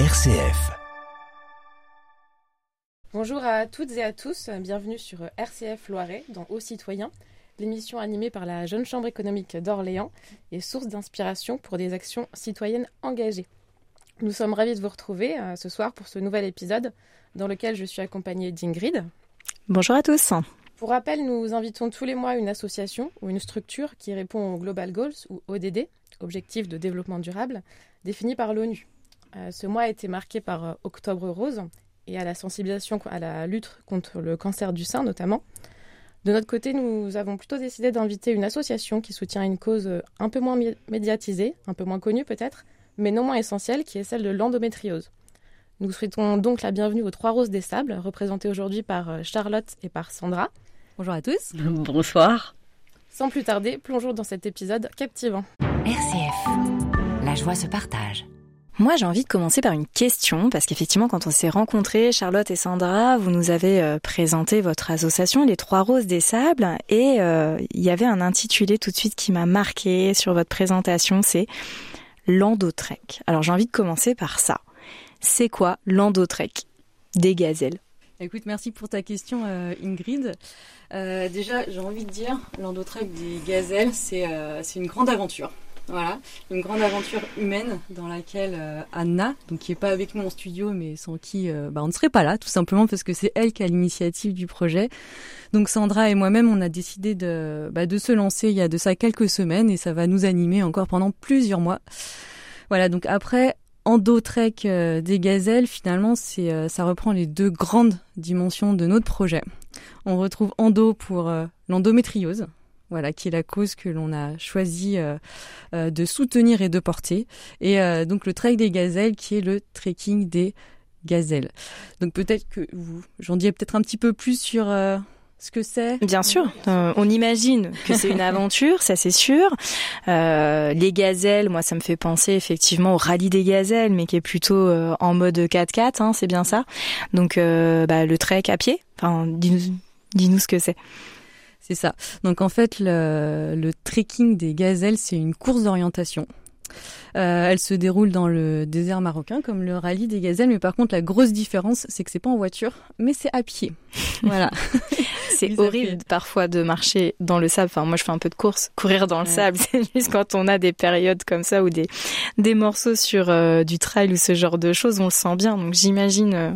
RCF. Bonjour à toutes et à tous, bienvenue sur RCF Loiret dans Aux citoyens, l'émission animée par la Jeune Chambre économique d'Orléans et source d'inspiration pour des actions citoyennes engagées. Nous sommes ravis de vous retrouver euh, ce soir pour ce nouvel épisode dans lequel je suis accompagnée d'Ingrid. Bonjour à tous. Pour rappel, nous invitons tous les mois une association ou une structure qui répond aux Global Goals ou ODD, Objectifs de développement durable, définis par l'ONU. Euh, ce mois a été marqué par euh, Octobre Rose et à la sensibilisation à la lutte contre le cancer du sein notamment. De notre côté, nous avons plutôt décidé d'inviter une association qui soutient une cause euh, un peu moins médiatisée, un peu moins connue peut-être, mais non moins essentielle, qui est celle de l'endométriose. Nous souhaitons donc la bienvenue aux Trois Roses des Sables, représentées aujourd'hui par Charlotte et par Sandra. Bonjour à tous. Bonsoir. Sans plus tarder, plongeons dans cet épisode captivant. RCF, la joie se partage. Moi, j'ai envie de commencer par une question, parce qu'effectivement, quand on s'est rencontrés, Charlotte et Sandra, vous nous avez euh, présenté votre association, les Trois Roses des Sables, et euh, il y avait un intitulé tout de suite qui m'a marqué sur votre présentation, c'est l'endotrek. Alors, j'ai envie de commencer par ça. C'est quoi l'endotrek des gazelles? Écoute, merci pour ta question, euh, Ingrid. déjà, j'ai envie de dire, l'endotrek des gazelles, c'est une grande aventure. Voilà, une grande aventure humaine dans laquelle euh, Anna, donc qui est pas avec nous en studio, mais sans qui euh, bah, on ne serait pas là, tout simplement parce que c'est elle qui a l'initiative du projet. Donc Sandra et moi-même, on a décidé de, bah, de se lancer il y a de ça quelques semaines et ça va nous animer encore pendant plusieurs mois. Voilà, donc après Endo Trek euh, des gazelles, finalement, c'est ça reprend les deux grandes dimensions de notre projet. On retrouve Endo pour l'endométriose, voilà, qui est la cause que l'on a choisi euh, euh, de soutenir et de porter. Et euh, donc le trek des gazelles, qui est le trekking des gazelles. Donc peut-être que vous, j'en dirai peut-être un petit peu plus sur ce que c'est Bien sûr, on imagine que c'est une aventure, ça c'est sûr. les gazelles, moi ça me fait penser effectivement au rallye des gazelles, mais qui est plutôt en mode 4x4, hein, c'est bien ça. Donc bah, le trek à pied, enfin, dis-nous dis ce que c'est. C'est ça. Donc en fait, le, le trekking des gazelles, c'est une course d'orientation. Euh, elle se déroule dans le désert marocain comme le rallye des gazelles, mais par contre la grosse différence, c'est que c'est pas en voiture, mais c'est à pied. Voilà. c'est horrible parfois de marcher dans le sable. Enfin, moi je fais un peu de course, courir dans le sable. C'est juste quand on a des périodes comme ça ou des des morceaux sur euh, du trail ou ce genre de choses, on le sent bien. Donc j'imagine euh,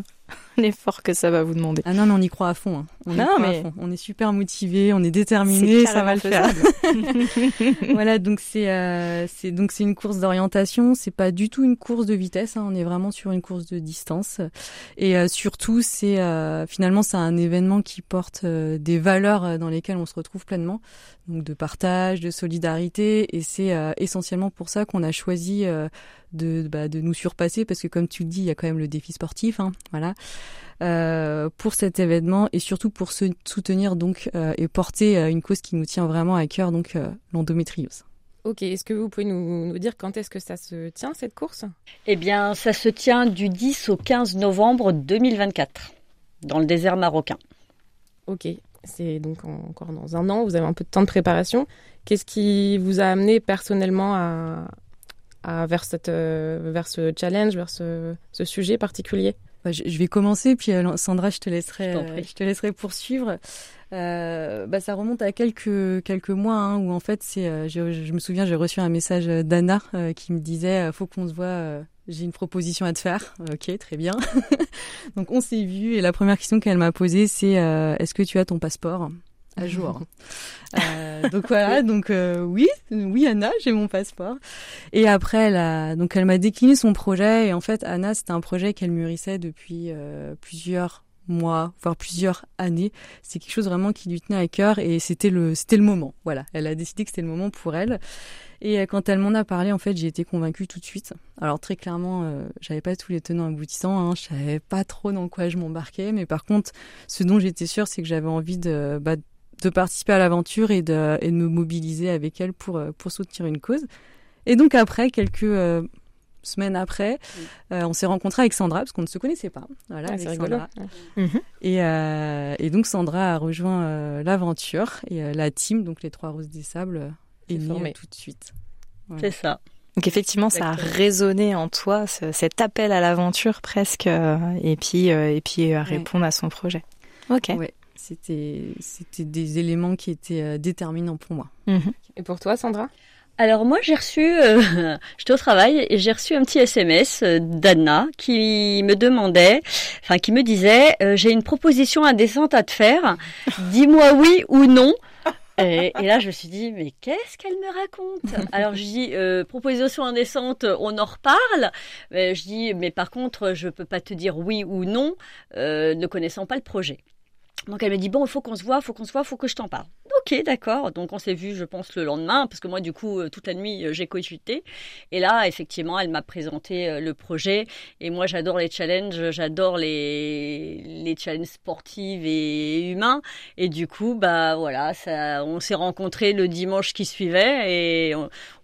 l'effort que ça va vous demander. Ah non, mais on y croit à fond. Hein. On, non, mais... on est super motivé, on est déterminé, ça va le faire. voilà, donc c'est euh, c'est donc c'est une course d'orientation. C'est pas du tout une course de vitesse. Hein. On est vraiment sur une course de distance. Et euh, surtout, c'est euh, finalement c'est un événement qui porte euh, des valeurs euh, dans lesquelles on se retrouve pleinement, donc de partage, de solidarité. Et c'est essentiellement pour ça qu'on a choisi de, bah, de nous surpasser parce que comme tu le dis, il y a quand même le défi sportif, hein, voilà, euh, pour cet événement et surtout pour se soutenir donc euh, et porter euh, une cause qui nous tient vraiment à cœur, donc euh, l'endométriose. Ok, est-ce que vous pouvez nous, nous dire quand est-ce que ça se tient cette course? Eh bien, ça se tient du 10 au 15 novembre 2024 dans le désert marocain. Ok, c'est donc encore dans un an, vous avez un peu de temps de préparation. Qu'est-ce qui vous a amené personnellement à, vers, cette, vers ce challenge, vers ce, ce sujet particulier? Bah, je, vais commencer, puis euh, Sandra, je te laisserai, je, je te laisserai poursuivre. Euh, bah, ça remonte à quelques quelques mois hein, où en fait c'est, euh, je, je, me souviens, j'ai reçu un message d'Anna euh, qui me disait, faut qu'on se voit. j'ai une proposition à te faire. ok, très bien. Donc on s'est vu et la première question qu'elle m'a posée, c'est est-ce que tu as ton passeport? À jour. euh, donc voilà, donc euh, oui, oui Anna, j'ai mon passeport. Et après, elle a, donc elle m'a décliné son projet. Et en fait, Anna, c'était un projet qu'elle mûrissait depuis euh, plusieurs mois, voire plusieurs années. C'est quelque chose vraiment qui lui tenait à cœur et c'était le, c'était le moment. Voilà, elle a décidé que c'était le moment pour elle. Et quand elle m'en a parlé, en fait, j'ai été convaincue tout de suite. Alors très clairement, euh, j'avais pas tous les tenants aboutissants, hein, je savais pas trop dans quoi je m'embarquais, mais par contre, ce dont j'étais sûre, c'est que j'avais envie de, bah, de participer à l'aventure et de, et de me mobiliser avec elle pour, euh, pour soutenir une cause. Et donc après, quelques euh, semaines après, euh, on s'est rencontré avec Sandra parce qu'on ne se connaissait pas. Voilà, ah, avec Sandra. Mhm. Et, euh, et donc Sandra a rejoint euh, l'aventure et la team, donc les Trois Roses des Sables, est, est née tout de suite. Voilà. C'est ça. Donc effectivement, ça a résonné en toi, cet appel à l'aventure presque, et puis et puis à répondre à son projet. Ok. Ouais, c'était c'était des éléments qui étaient déterminants pour moi. Mhm. Et pour toi, Sandra? Alors moi j'ai reçu, euh, j'étais au travail et j'ai reçu un petit SMS euh, d'Anna qui me demandait, enfin qui me disait, euh, j'ai une proposition indécente à te faire, dis-moi oui ou non. Et, là je me suis dit mais qu'est-ce qu'elle me raconte? Alors je dis proposition indécente, on en reparle. Mais je dis mais par contre je peux pas te dire oui ou non, ne connaissant pas le projet. Donc elle me dit bon, il faut qu'on se voit, il faut qu'on se voit, il faut que je t'en parle. Ok, d'accord. Donc on s'est vu, je pense, le lendemain, parce que moi, du coup, euh, toute la nuit, euh, j'ai cogité. Et là, effectivement, elle m'a présenté euh, le projet. Et moi, j'adore les challenges, j'adore les challenges sportifs et humains. Et du coup, bah voilà, ça, on s'est rencontrés le dimanche qui suivait et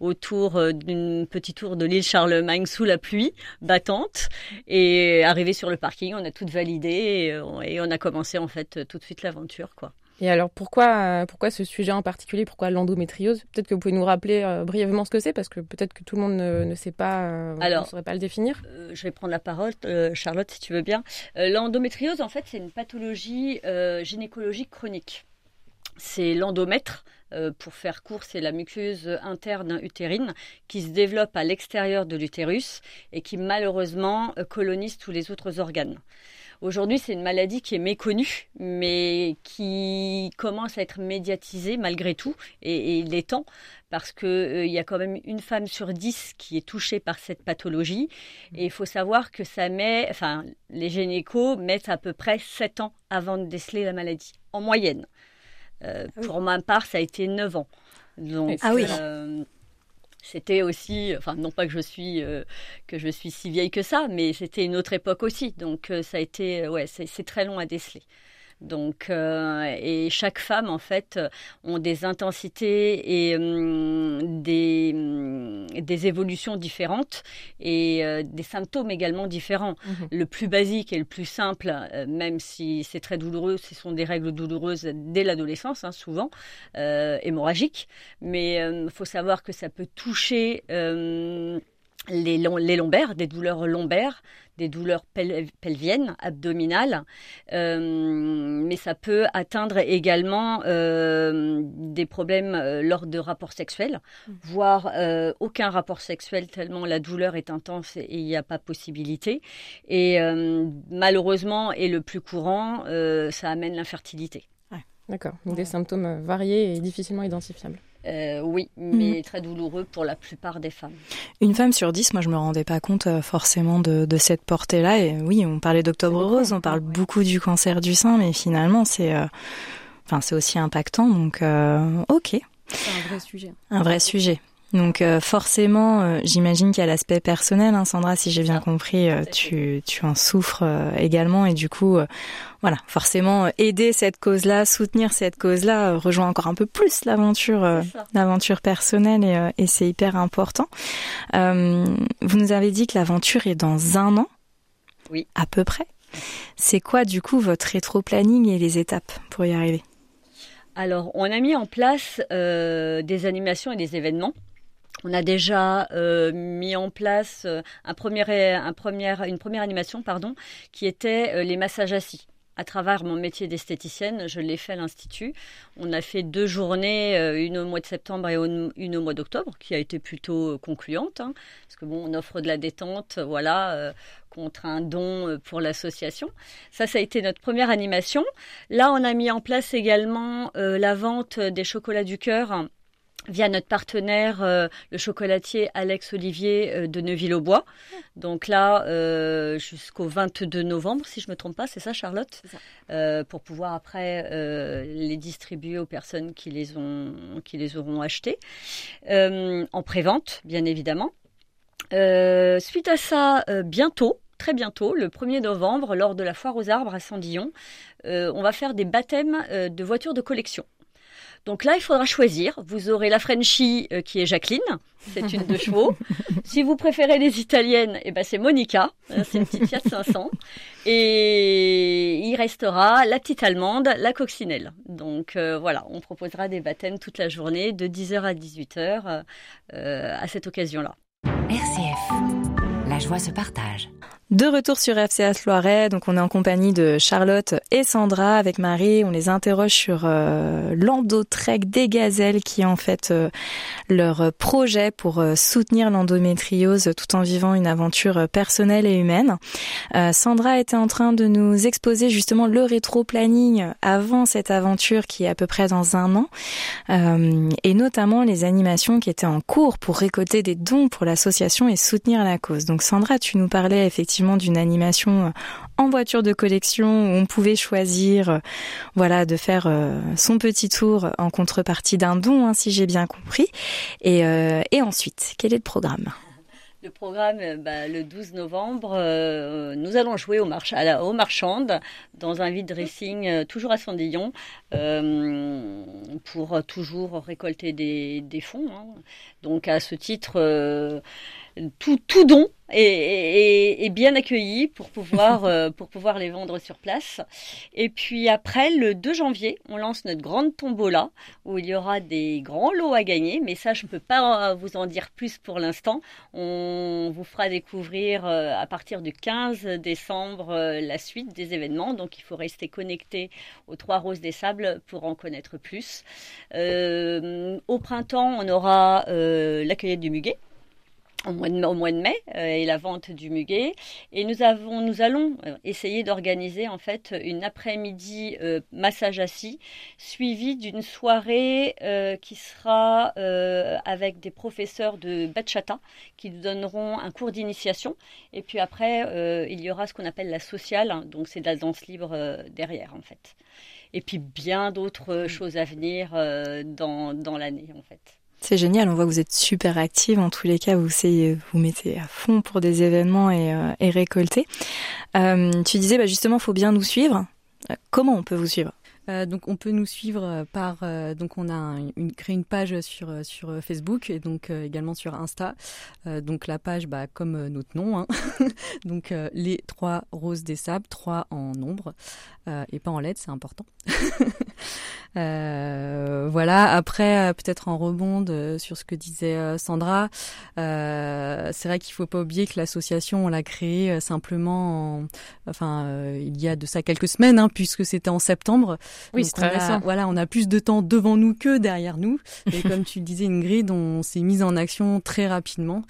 autour d'une petite tour de l'île Charlemagne sous la pluie battante. Et arrivé sur le parking, on a tout validé et, et on a commencé en fait tout de suite l'aventure, quoi. Et alors pourquoi, euh, pourquoi ce sujet en particulier? Pourquoi l'endométriose? Peut-être que vous pouvez nous rappeler euh, brièvement ce que c'est, parce que peut-être que tout le monde ne, sait pas, euh, alors, ne saurait pas le définir. je vais prendre la parole, Charlotte, si tu veux bien. l'endométriose, en fait, c'est une pathologie gynécologique chronique. C'est l'endomètre, pour faire court, c'est la muqueuse interne utérine qui se développe à l'extérieur de l'utérus et qui malheureusement colonise tous les autres organes. Aujourd'hui, c'est une maladie qui est méconnue, mais qui commence à être médiatisée malgré tout, et, il est temps, parce qu'il euh, y a quand même une femme sur dix qui est touchée par cette pathologie, et il faut savoir que ça met, enfin, les gynécos mettent à peu près sept ans avant de déceler la maladie, en moyenne. Euh, ah pour ma part, ça a été 9 ans. Donc, ah oui. Euh, c'était aussi, enfin non pas que je suis euh, que je suis si vieille que ça, mais c'était une autre époque aussi. Donc euh, ça a été, ouais, c'est très long à déceler. Donc, euh, et chaque femme, en fait, ont des intensités et hum, des, hum, des évolutions différentes et euh, des symptômes également différents. Mhm. Le plus basique et le plus simple, euh, même si c'est très douloureux, ce sont des règles douloureuses dès l'adolescence, hein, souvent, hémorragiques. Mais il faut savoir que ça peut toucher les, les lombaires, des douleurs lombaires, des douleurs pelviennes, abdominales, euh, mais ça peut atteindre également euh, des problèmes euh, lors de rapports sexuels, mmh. voire aucun rapport sexuel tellement la douleur est intense et il n'y a pas possibilité. Et malheureusement, et le plus courant, ça amène l'infertilité. D'accord, donc des symptômes variés et difficilement identifiables. Euh, oui, mais mhm. très douloureux pour la plupart des femmes. Une femme sur dix, moi je me rendais pas compte euh, forcément de, cette portée-là. Et oui, on parlait d'octobre rose, on parle beaucoup du cancer du sein, mais finalement c'est, euh, enfin c'est aussi impactant. Donc ok. C'est un vrai sujet. Un vrai sujet. Donc euh, forcément, euh, j'imagine qu'il y a l'aspect personnel, hein, Sandra, si j'ai bien compris, euh, tu, tu en souffres également. Et du coup, voilà, forcément aider cette cause-là, soutenir cette cause-là, rejoint encore un peu plus l'aventure, l'aventure personnelle et, et c'est hyper important. vous nous avez dit que l'aventure est dans un an, oui, à peu près. C'est quoi du coup votre rétro-planning et les étapes pour y arriver? Alors, on a mis en place des animations et des événements on a déjà euh, mis en place euh, une première animation pardon, qui était euh, les massages assis. À travers mon métier d'esthéticienne, je l'ai fait à l'Institut. On a fait deux journées, une au mois de septembre et une au mois d'octobre, qui a été plutôt concluante, hein, parce que bon, on offre de la détente, voilà, contre un don pour l'association. Ça, ça a été notre première animation. Là, on a mis en place également la vente des chocolats du cœur via notre partenaire, euh, le chocolatier Alex Olivier euh, de Neuville-au-Bois. Donc là, euh, jusqu'au 22 novembre, si je me trompe pas, c'est ça, Charlotte? Pour pouvoir après les distribuer aux personnes qui les, ont, qui les auront achetés. en prévente, bien évidemment. suite à ça, bientôt, très bientôt, le 1er novembre, lors de la foire aux arbres à Sandillon, on va faire des baptêmes de voitures de collection. Donc là, il faudra choisir. Vous aurez la Frenchie euh, qui est Jacqueline, c'est une de chevaux. si vous préférez les italiennes, eh ben c'est Monica, euh, c'est une petite Fiat 500. Et il restera la petite allemande, la coccinelle. Donc euh, voilà, on proposera des baptêmes toute la journée de 10h à 18h à cette occasion-là. RCF. La joie se partage. De retour sur FCS Loiret, donc on est en compagnie de Charlotte et Sandra avec Marie. On les interroge sur euh, des gazelles qui est en fait euh, leur projet pour euh, soutenir l'endométriose tout en vivant une aventure personnelle et humaine. Sandra était en train de nous exposer justement le rétro-planning avant cette aventure qui est à peu près dans un an et notamment les animations qui étaient en cours pour récolter des dons pour l'association et soutenir la cause. Sandra, tu nous parlais effectivement d'une animation euh, en voiture de collection où on pouvait choisir euh, voilà de faire euh, son petit tour en contrepartie d'un don hein, si j'ai bien compris et, ensuite quel est le programme? Le programme, bah, le 12 novembre, nous allons jouer au, march à la, au Marchande dans un vide dressing toujours à Sandillon pour toujours récolter des, fonds. Hein. Donc à ce titre, tout don est, bien accueilli pour pouvoir, euh, pour pouvoir les vendre sur place. Et puis après, le 2 janvier, on lance notre grande tombola où il y aura des grands lots à gagner. Mais ça, je ne peux pas vous en dire plus pour l'instant. On vous fera découvrir euh, à partir du 15 décembre euh, la suite des événements. Donc il faut rester connecté aux Trois Roses des Sables pour en connaître plus. au printemps, on aura la cueillette du muguet au mois de, au mois de mai euh, et la vente du muguet. Et nous, avons, nous allons euh, essayer d'organiser en fait une après-midi euh, massage assis suivi d'une soirée qui sera avec des professeurs de bachata qui nous donneront un cours d'initiation. Et puis après, il y aura ce qu'on appelle la sociale, hein. donc c'est de la danse libre derrière en fait. Et puis bien d'autres choses à venir dans, dans l'année en fait. C'est génial, on voit que vous êtes super active. En tous les cas, vous vous mettez à fond pour des événements et, euh, récolter. Euh, tu disais, bah justement, faut bien nous suivre. Euh, comment on peut vous suivre? Euh, donc on peut nous suivre euh, par euh, donc on a une, créé une page sur sur Facebook et donc également sur Insta. donc la page bah comme notre nom hein. donc les trois roses des sables, trois en nombre et pas en lettres, c'est important. voilà. Après peut-être en rebond sur ce que disait Sandra, c'est vrai qu'il faut pas oublier que l'association on l'a créée simplement en, enfin il y a de ça quelques semaines hein, puisque c'était en septembre. Oui, c'est très récent. Voilà, on a plus de temps devant nous que derrière nous. Et comme tu le disais, Ingrid, on s'est mise en action très rapidement.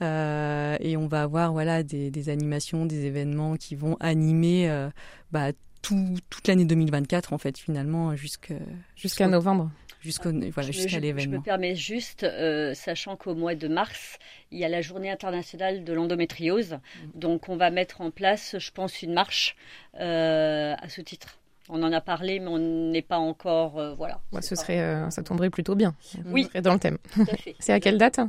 Euh, et on va avoir voilà des, des, animations, des événements qui vont animer euh, bah, tout, toute l'année 2024 en fait finalement jusqu'à novembre jusqu'au voilà jusqu'à l'événement. Je me permets juste, euh, sachant qu'au mois de mars, il y a la journée internationale de l'endométriose, mm. donc on va mettre en place, je pense, une marche euh, à ce titre. On en a parlé, mais on n'est pas encore. Euh, voilà. ce serait, euh, ça tomberait plutôt bien. Oui. serait dans le thème. c'est à quelle date?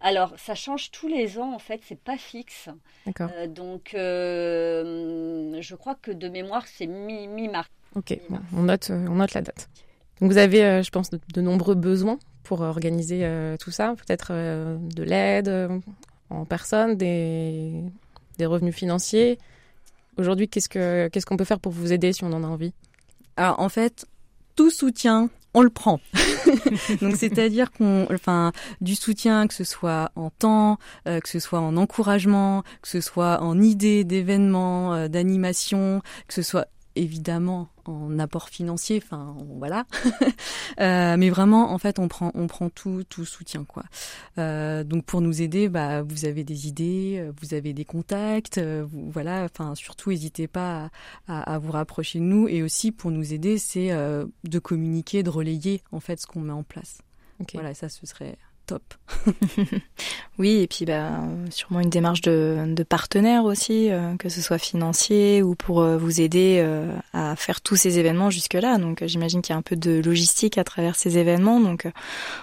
Alors, ça change tous les ans, en fait, c'est pas fixe. D'accord. Euh, donc, je crois que de mémoire, c'est mi-mars. ok, on, note, on note la date. Donc, vous avez, je pense, de, nombreux besoins pour organiser tout ça. Peut-être de l'aide en personne, des, des revenus financiers. Aujourd'hui, qu'est-ce que qu'est-ce qu'on peut faire pour vous aider si on en a envie? Alors en fait, tout soutien, on le prend. Donc c'est-à-dire qu'on, enfin, du soutien, que ce soit en temps, euh, que ce soit en encouragement, que ce soit en idées d'événements, euh, d'animation, que ce soit évidemment en apport financier, enfin voilà. euh, mais vraiment, en fait, on prend, on prend tout, tout soutien quoi. Euh, donc pour nous aider, bah, vous avez des idées, euh, vous avez des contacts, euh, vous, voilà. Enfin surtout, n'hésitez pas à, à, vous rapprocher de nous. Et aussi pour nous aider, c'est de communiquer, de relayer en fait ce qu'on met en place. Voilà, ça ce serait top. oui, et puis bah, sûrement une démarche de, de partenaire aussi, euh, que ce soit financier ou pour euh, vous aider euh, à faire tous ces événements jusque-là. Donc j'imagine qu'il y a un peu de logistique à travers ces événements. Donc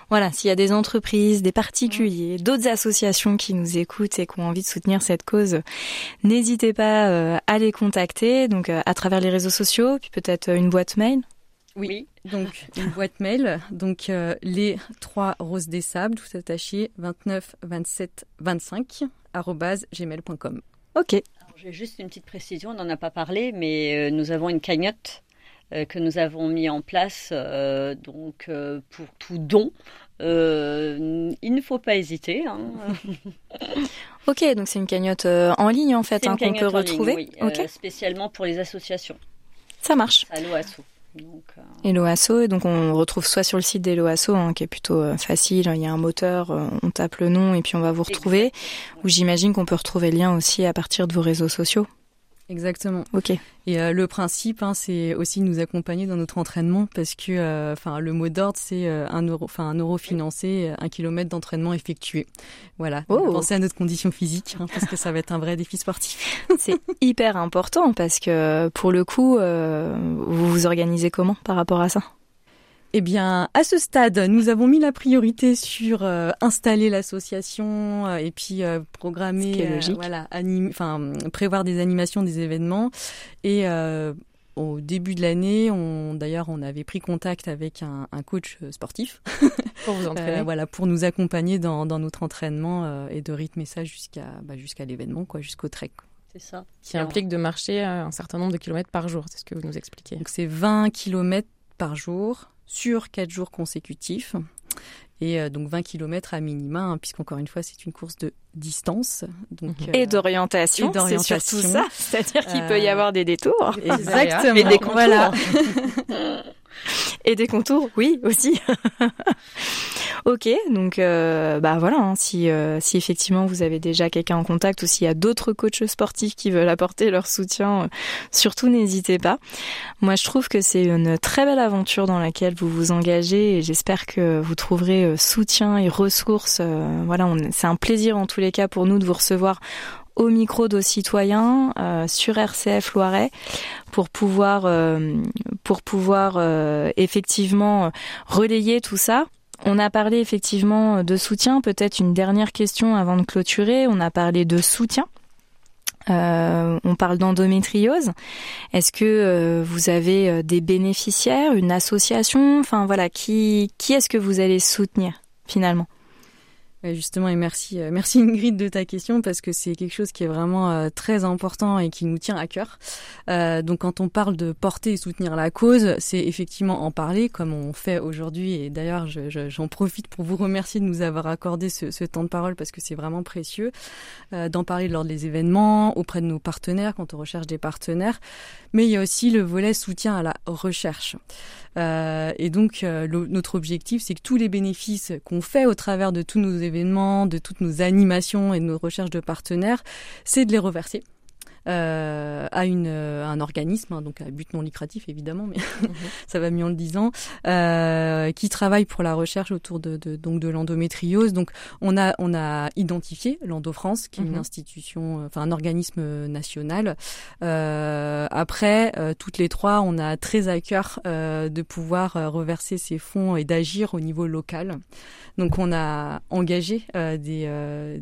voilà, s'il y a des entreprises, des particuliers, d'autres associations qui nous écoutent et qui ont envie de soutenir cette cause, n'hésitez pas à les contacter. Donc à travers les réseaux sociaux, puis peut-être une boîte mail. Oui, donc une boîte mail. Donc les trois roses des sables, tout attaché, 29 27 25 gmail.com. Ok. J'ai juste une petite précision, on n'en a pas parlé, mais euh, nous avons une cagnotte euh, que nous avons mis en place euh, donc pour tout don il ne faut pas hésiter. Hein. ok, donc c'est une cagnotte en ligne en fait hein, qu'on peut retrouver. oui, spécialement pour les associations. Ça marche. À l'OASO. Donc, euh... donc on retrouve soit sur le site d'Eloasso, hein, qui est plutôt euh, facile, il y a un moteur, euh, on tape le nom et puis on va vous retrouver, ou j'imagine qu'on peut retrouver le lien aussi à partir de vos réseaux sociaux. Exactement. Ok. Et euh, le principe, hein, c'est aussi de nous accompagner dans notre entraînement parce que, euh, enfin, le mot d'ordre, c'est euh, un euro, enfin un euro financé, un kilomètre d'entraînement effectué. Voilà. Oh. Pensez à notre condition physique hein, parce que ça va être un vrai défi sportif. c'est hyper important parce que pour le coup, vous vous organisez comment par rapport à ça? Eh bien, à ce stade, nous avons mis la priorité sur euh, installer l'association euh, et puis euh, programmer, voilà, enfin prévoir des animations, des événements. Et au début de l'année, on d'ailleurs on avait pris contact avec un, coach sportif pour vous entraîner, voilà, pour nous accompagner dans, notre entraînement et de rythmer ça jusqu'à bah, jusqu'à l'événement, quoi, jusqu'au trek. C'est ça. Qui implique de marcher un certain nombre de kilomètres par jour, c'est ce que vous nous expliquez. Donc c'est 20 kilomètres par jour sur 4 jours consécutifs. Et euh, donc 20 km à minima, hein, puisqu'encore une fois, c'est une course de distance. Donc, mhm. et d'orientation, c'est surtout ça. C'est-à-dire qu'il peut y euh, avoir des détours. Exactement. Et des contours. et des contours, oui, aussi. Ok, donc euh, bah voilà, hein, si, euh, si effectivement vous avez déjà quelqu'un en contact ou s'il y a d'autres coachs sportifs qui veulent apporter leur soutien, euh, surtout n'hésitez pas. Moi je trouve que c'est une très belle aventure dans laquelle vous vous engagez et j'espère que vous trouverez soutien et ressources. voilà, c'est un plaisir en tous les cas pour nous de vous recevoir au micro de citoyens sur RCF Loiret pour pouvoir pour pouvoir effectivement relayer tout ça on a parlé effectivement de soutien. Peut-être une dernière question avant de clôturer. On a parlé de soutien. Euh, on parle d'endométriose. Est-ce que euh, vous avez euh, des bénéficiaires, une association? Enfin voilà, qui qui est-ce que vous allez soutenir finalement? Justement, et merci, euh, merci Ingrid de ta question parce que c'est quelque chose qui est vraiment euh, très important et qui nous tient à cœur. Euh, donc, quand on parle de porter et soutenir la cause, c'est effectivement en parler comme on fait aujourd'hui. Et d'ailleurs, j'en profite pour vous remercier de nous avoir accordé ce, temps de parole parce que c'est vraiment précieux d'en parler lors des événements, auprès de nos partenaires quand on recherche des partenaires. Mais il y a aussi le volet soutien à la recherche. Et donc, notre objectif, c'est que tous les bénéfices qu'on fait au travers de tous nos événements, de toutes nos animations et de nos recherches de partenaires, c'est de les reverser euh, à une, euh, un organisme, hein, donc à but non lucratif évidemment, mais mhm. ça va mieux en le disant, euh, qui travaille pour la recherche autour de, de donc de l'endométriose. Donc on a on a identifié l'Endo-France, qui est une mhm. institution, enfin un organisme national. Euh, après, toutes les trois, on a très à cœur de pouvoir reverser ces fonds et d'agir au niveau local. Donc on a engagé des,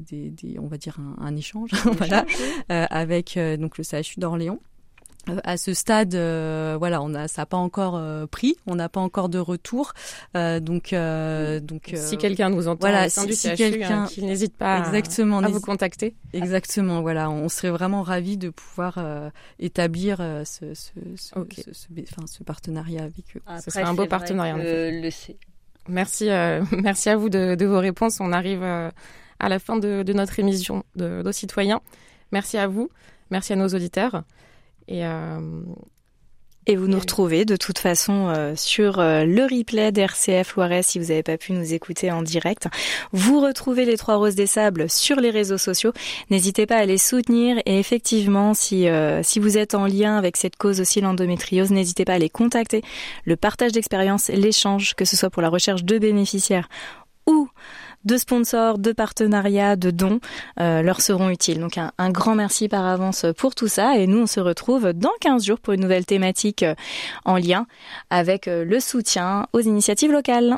des, des, on va dire un, un échange, voilà, avec donc le CHU d'Orléans. Euh, à ce stade, euh, voilà, on a, ça n'a pas encore pris, on n'a pas encore de retour. donc, donc, si quelqu'un nous entend, voilà, si, si quelqu'un, qui n'hésite pas exactement, à, vous contacter. Exactement, voilà, on serait vraiment ravis de pouvoir établir ce, ce, ce, enfin, ce, partenariat avec eux. ce serait un beau partenariat. Le Merci, merci à vous de, de, vos réponses. On arrive à la fin de, de notre émission de, de citoyens. Merci à vous. Merci à nos auditeurs. Et, euh, et vous nous retrouvez de toute façon euh, sur euh, le replay d'RCF Loiret si vous n'avez pas pu nous écouter en direct. Vous retrouvez les Trois Roses des Sables sur les réseaux sociaux. N'hésitez pas à les soutenir et effectivement, si, si vous êtes en lien avec cette cause aussi l'endométriose, n'hésitez pas à les contacter. Le partage d'expérience, l'échange, que ce soit pour la recherche de bénéficiaires ou de sponsors, de partenariats, de dons euh, leur seront utiles. Donc un, grand merci par avance pour tout ça et nous on se retrouve dans 15 jours pour une nouvelle thématique euh, en lien avec euh, le soutien aux initiatives locales.